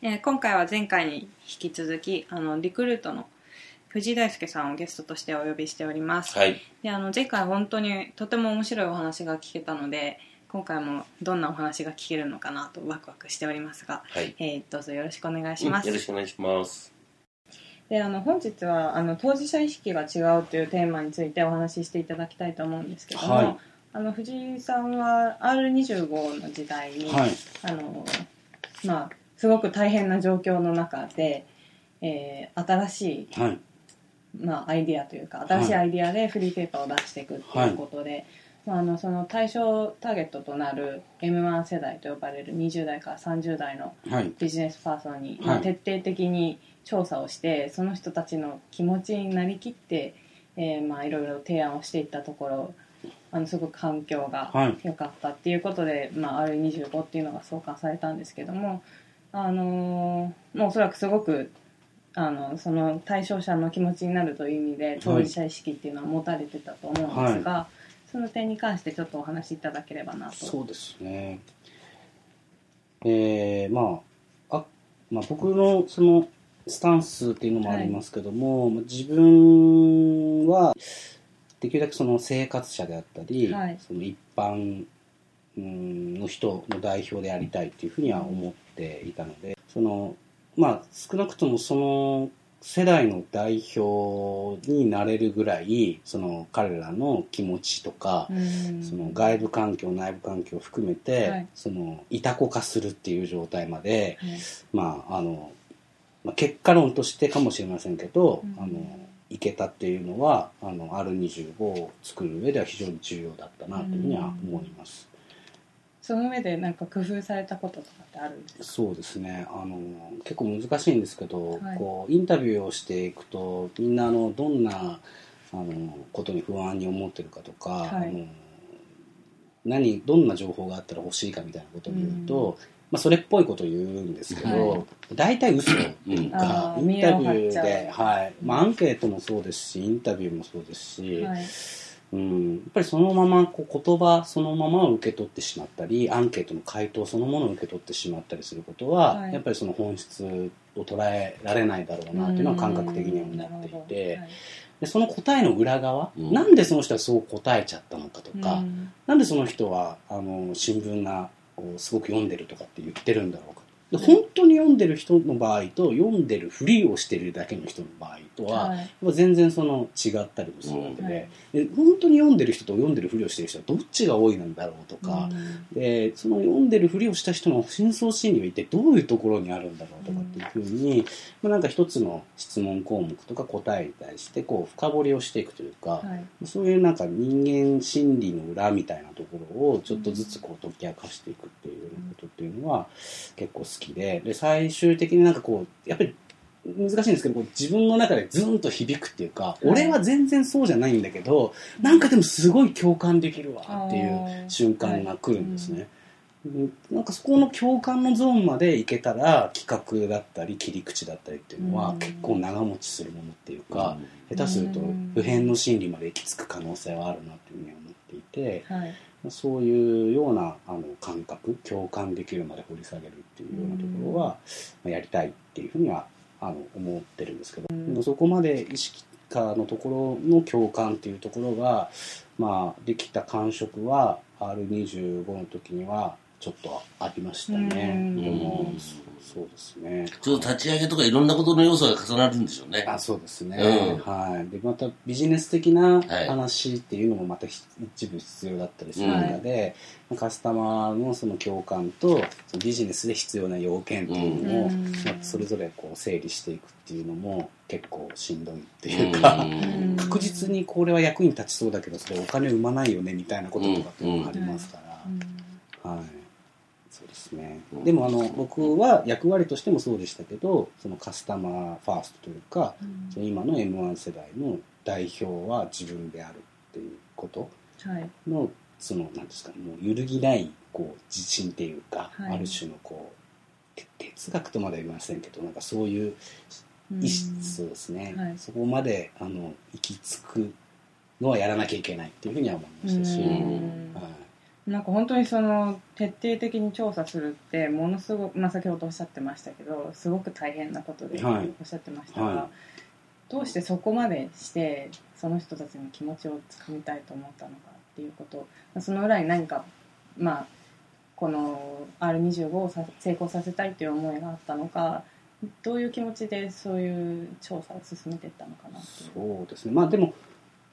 えー今回は前回に引き続きあのリクルートの藤井大輔さんをゲストとしてお呼びしております、はい。であの前回本当にとても面白いお話が聞けたので今回もどんなお話が聞けるのかなとワクワクしておりますが、はい。えーどうぞよろしくお願いします、うんよろしくお願いします。であの本日はあの当事者意識が違うというテーマについてお話ししていただきたいと思うんですけども、はいあの藤井さんは R25 の時代に、はいあのまあ、すごく大変な状況の中で、えー新しい、はい。まあ、アイディアというか新しいアイディアでフリーペーパーを出していくっていうことで、まあ、あのその対象ターゲットとなる M1 世代と呼ばれる20代から30代のはい。ビジネスパーソンに、まあはい。徹底的に調査をしてその人たちの気持ちになりきって、えーまあ、いろいろ提案をしていったところあのすごく環境がはい。良かったっていうことで、まあ、R25 っていうのが創刊されたんですけども、あのーもうおそらくすごくあのその対象者の気持ちになるという意味で当事者意識っていうのは持たれてたと思うんですが、その点に関してちょっとお話しいただければなと。そうですね。えー、まああ、まあ、僕のそのスタンスっていうのもありますけども、まあ自分はできるだけその生活者であったり、はい。その一般うんの人の代表でありたいっていうふうには思っていたので、そのまあ少なくともその世代の代表になれるぐらいその彼らの気持ちとか、うん。その外部環境内部環境を含めて、はい。そのいたこ化するっていう状態まで、はい。まああのまあ、結果論としてかもしれませんけど、うん。あのいけたっていうのはあの R25 を作る上では非常に重要だったなというふうには思います。その上でなんか工夫されたこととかってあるんですか？そうですね。あの結構難しいんですけど、はい。こうインタビューをしていくとみんなあのどんなあのことに不安に思ってるかとか、はい。あの何どんな情報があったら欲しいかみたいなことを言うと、まあ、それっぽいことを言うんですけど、はい。大体嘘とうんか、インタビューで、う。はい。まあ、アンケートもそうですしインタビューもそうですし、はいうん、やっぱりそのままこう言葉そのままを受け取ってしまったりアンケートの回答そのものを受け取ってしまったりすることは、はい。やっぱりその本質を捉えられないだろうなというのは感覚的には思っていてでその答えの裏側、うん。なんでその人はそう答えちゃったのかとか、うん。なんでその人はあの新聞がをすごく読んでるとかって言ってるんだろうかで本当に読んでる人の場合と読んでるふりをしてるだけの人の場合とは、はい。全然その違ったりもするわけで,、うんはい。で本当に読んでる人と読んでるふりをしてる人はどっちが多いなんだろうとか、でその読んでるふりをした人の深層心理は一体どういうところにあるんだろうとかっていうふうに、まあ、なんか一つの質問項目とか答えに対してこう深掘りをしていくというか、はい。そういうなんか人間心理の裏みたいなところをちょっとずつこう解き明かしていくっていうようっていうのは結構好きでで最終的になんかこうやっぱり難しいんですけど自分の中でズンと響くっていうか、い。俺は全然そうじゃないんだけどなんかでもすごい共感できるわっていう瞬間が来るんですね。うん。なんかそこの共感のゾーンまでいけたら企画だったり切り口だったりっていうのはうん。結構長持ちするものっていうか、うん。下手するとうん。普遍の心理まで行き着く可能性はあるなというふうには思っていてはいそういうようなあの感覚共感できるまで掘り下げるっていうようなところは、まあやりたいっていうふうにはあの思ってるんですけど、うん。そこまで意識化のところの共感っていうところが、まあ、できた感触は R25 の時にはちょっとありましたね。うんそうですね。ちょっと立ち上げとかいろんなことの要素が重なるんでしょうね。あそうですね、うん。はい、でまたビジネス的なはい話っていうのもまたひ一部必要だったりする中で、カスタマーのその共感とそのビジネスで必要な要件っていうのを、うん。まあ、それぞれこう整理していくっていうのも結構しんどいっていうか、うん。確実にこれは役に立ちそうだけどそれお金生まないよねみたいなこととかっていうのがありますから、はいそうですね、うん。でもあの僕は役割としてもそうでしたけどそのカスタマーファーストというか、その今の m 1世代の代表は自分であるっていうことはい。のそのなんですかもう揺るぎないこう自信っていうか、はい。ある種のこうて哲学とまでは言いませんけどなんかそういううん。意識、そうですね、はい。そこまであの行き着くのはやらなきゃいけないっていうふうには思いましたし、なんか本当にその徹底的に調査するってものすごく、まあ、先ほどおっしゃってましたけどすごく大変なことでおはい。っしゃってましたが、はい。どうしてそこまでしてその人たちの気持ちをつかみたいと思ったのかっていうことその裏に何かまあこの R25 をさ成功させたいという思いがあったのかどういう気持ちでそういう調査を進めていったのかな。そうですね。まあでも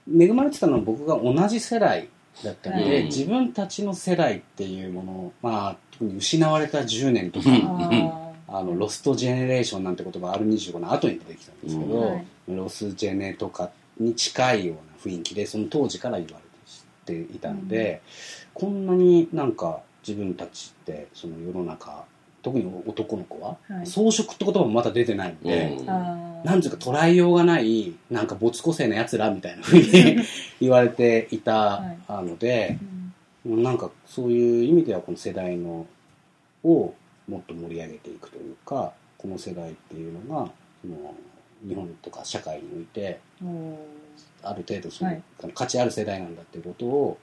恵まれてたのは僕が同じ世代だったので、はい。自分たちの世代っていうものをまあ特に失われた10年とか、うん。ああのロストジェネレーションなんて言葉 R25 の後に出てきたんですけど、うんはい。ロスジェネとかに近いような雰囲気でその当時から言われていたので、こんなになんか自分たちってその世の中特に男の子は、はい。装飾って言葉もまだ出てないので、うんなんていうか捉えようがないなんか没個性なやつらみたいなふうに 言われていたので、うん。なんかそういう意味ではこの世代のをもっと盛り上げていくというかこの世代っていうのがその日本とか社会においてある程度その、はい。価値ある世代なんだっていうことを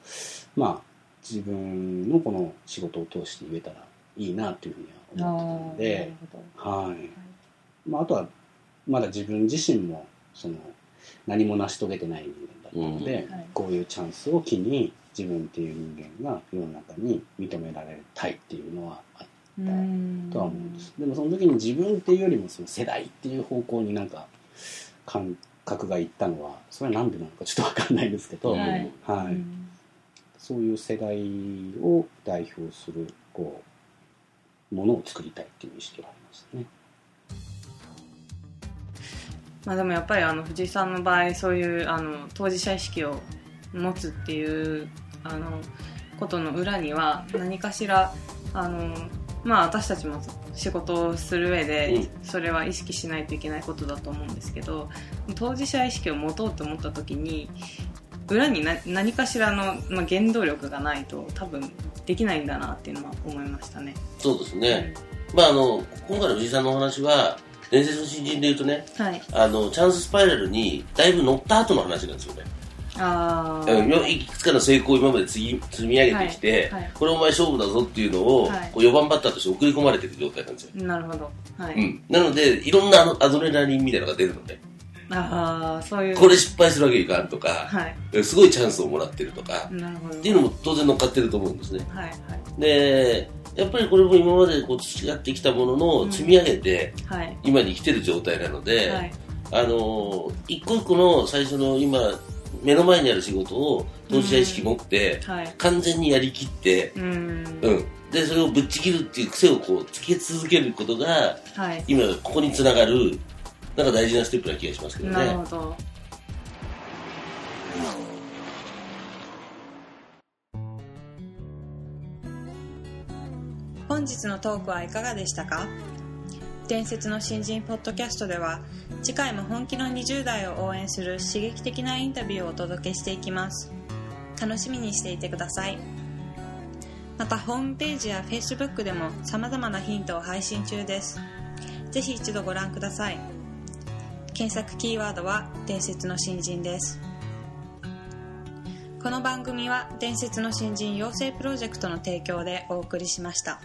まあ自分のこの仕事を通して言えたらいいなっていうふうには思ってたので。はい。まあ、あとはまだ自分自身もその何も成し遂げてない人間だったので、うん。はい。こういうチャンスを機に自分っていう人間が世の中に認められたいっていうのはあっうんたとは思うんです。でもその時に自分っていうよりもその世代っていう方向になんか感覚がいったのはそれは何でなのかちょっと分かんないですけど、うんはい。はい。うんそういう世代を代表するこうものを作りたいっていう意識はありましたね。まあ、でもやっぱりあの藤井さんの場合そういうあの当事者意識を持つっていうあのことの裏には何かしらあの、まあ、私たちも仕事をする上でうんそれは意識しないといけないことだと思うんですけど当事者意識を持とうと思った時に裏にな何かしらの、まあ、原動力がないと多分できないんだなっていうのは思いましたね。そうですね。まあ、あの、今回の藤井さんのお話は、伝説の新人で言うとね、はい、あの、チャンススパイラルにだいぶ乗った後の話なんですよね。あいくつかの成功を今まで積み積み上げてきて、はいはい。これお前勝負だぞっていうのを、はい。こう4番バッターとして送り込まれてる状態なんですよ。なるほど、はい。うん。なので、いろんなアドレナリンみたいなのが出るので、ああそういう。これ失敗するわけにいかんとか、はい。すごいチャンスをもらってるとか、なるほど。っていうのも当然乗っかってると思うんですね。はいはい。で、やっぱりこれも今までこう培ってきたものの積み上げて、はい。今に来てる状態なので、はい。あのー一個一個の最初の今目の前にある仕事を当事者意識持って、はい。完全にやりきって、うーん。うん、でそれをぶっちぎるっていう癖をこうつけ続けることがはい。今ここにつながるなんか大事なステップな気がしますけどなるねほど本日のトークはいかがでしたか？伝説の新人ポッドキャストでは次回も本気の20代を応援する刺激的なインタビューをお届けしていきます。楽しみにしていてください。またホームページや Facebook でも様々なヒントを配信中です。ぜひ一度ご覧ください。検索キーワードは伝説の新人です。この番組は伝説の新人養成プロジェクトの提供でお送りしました。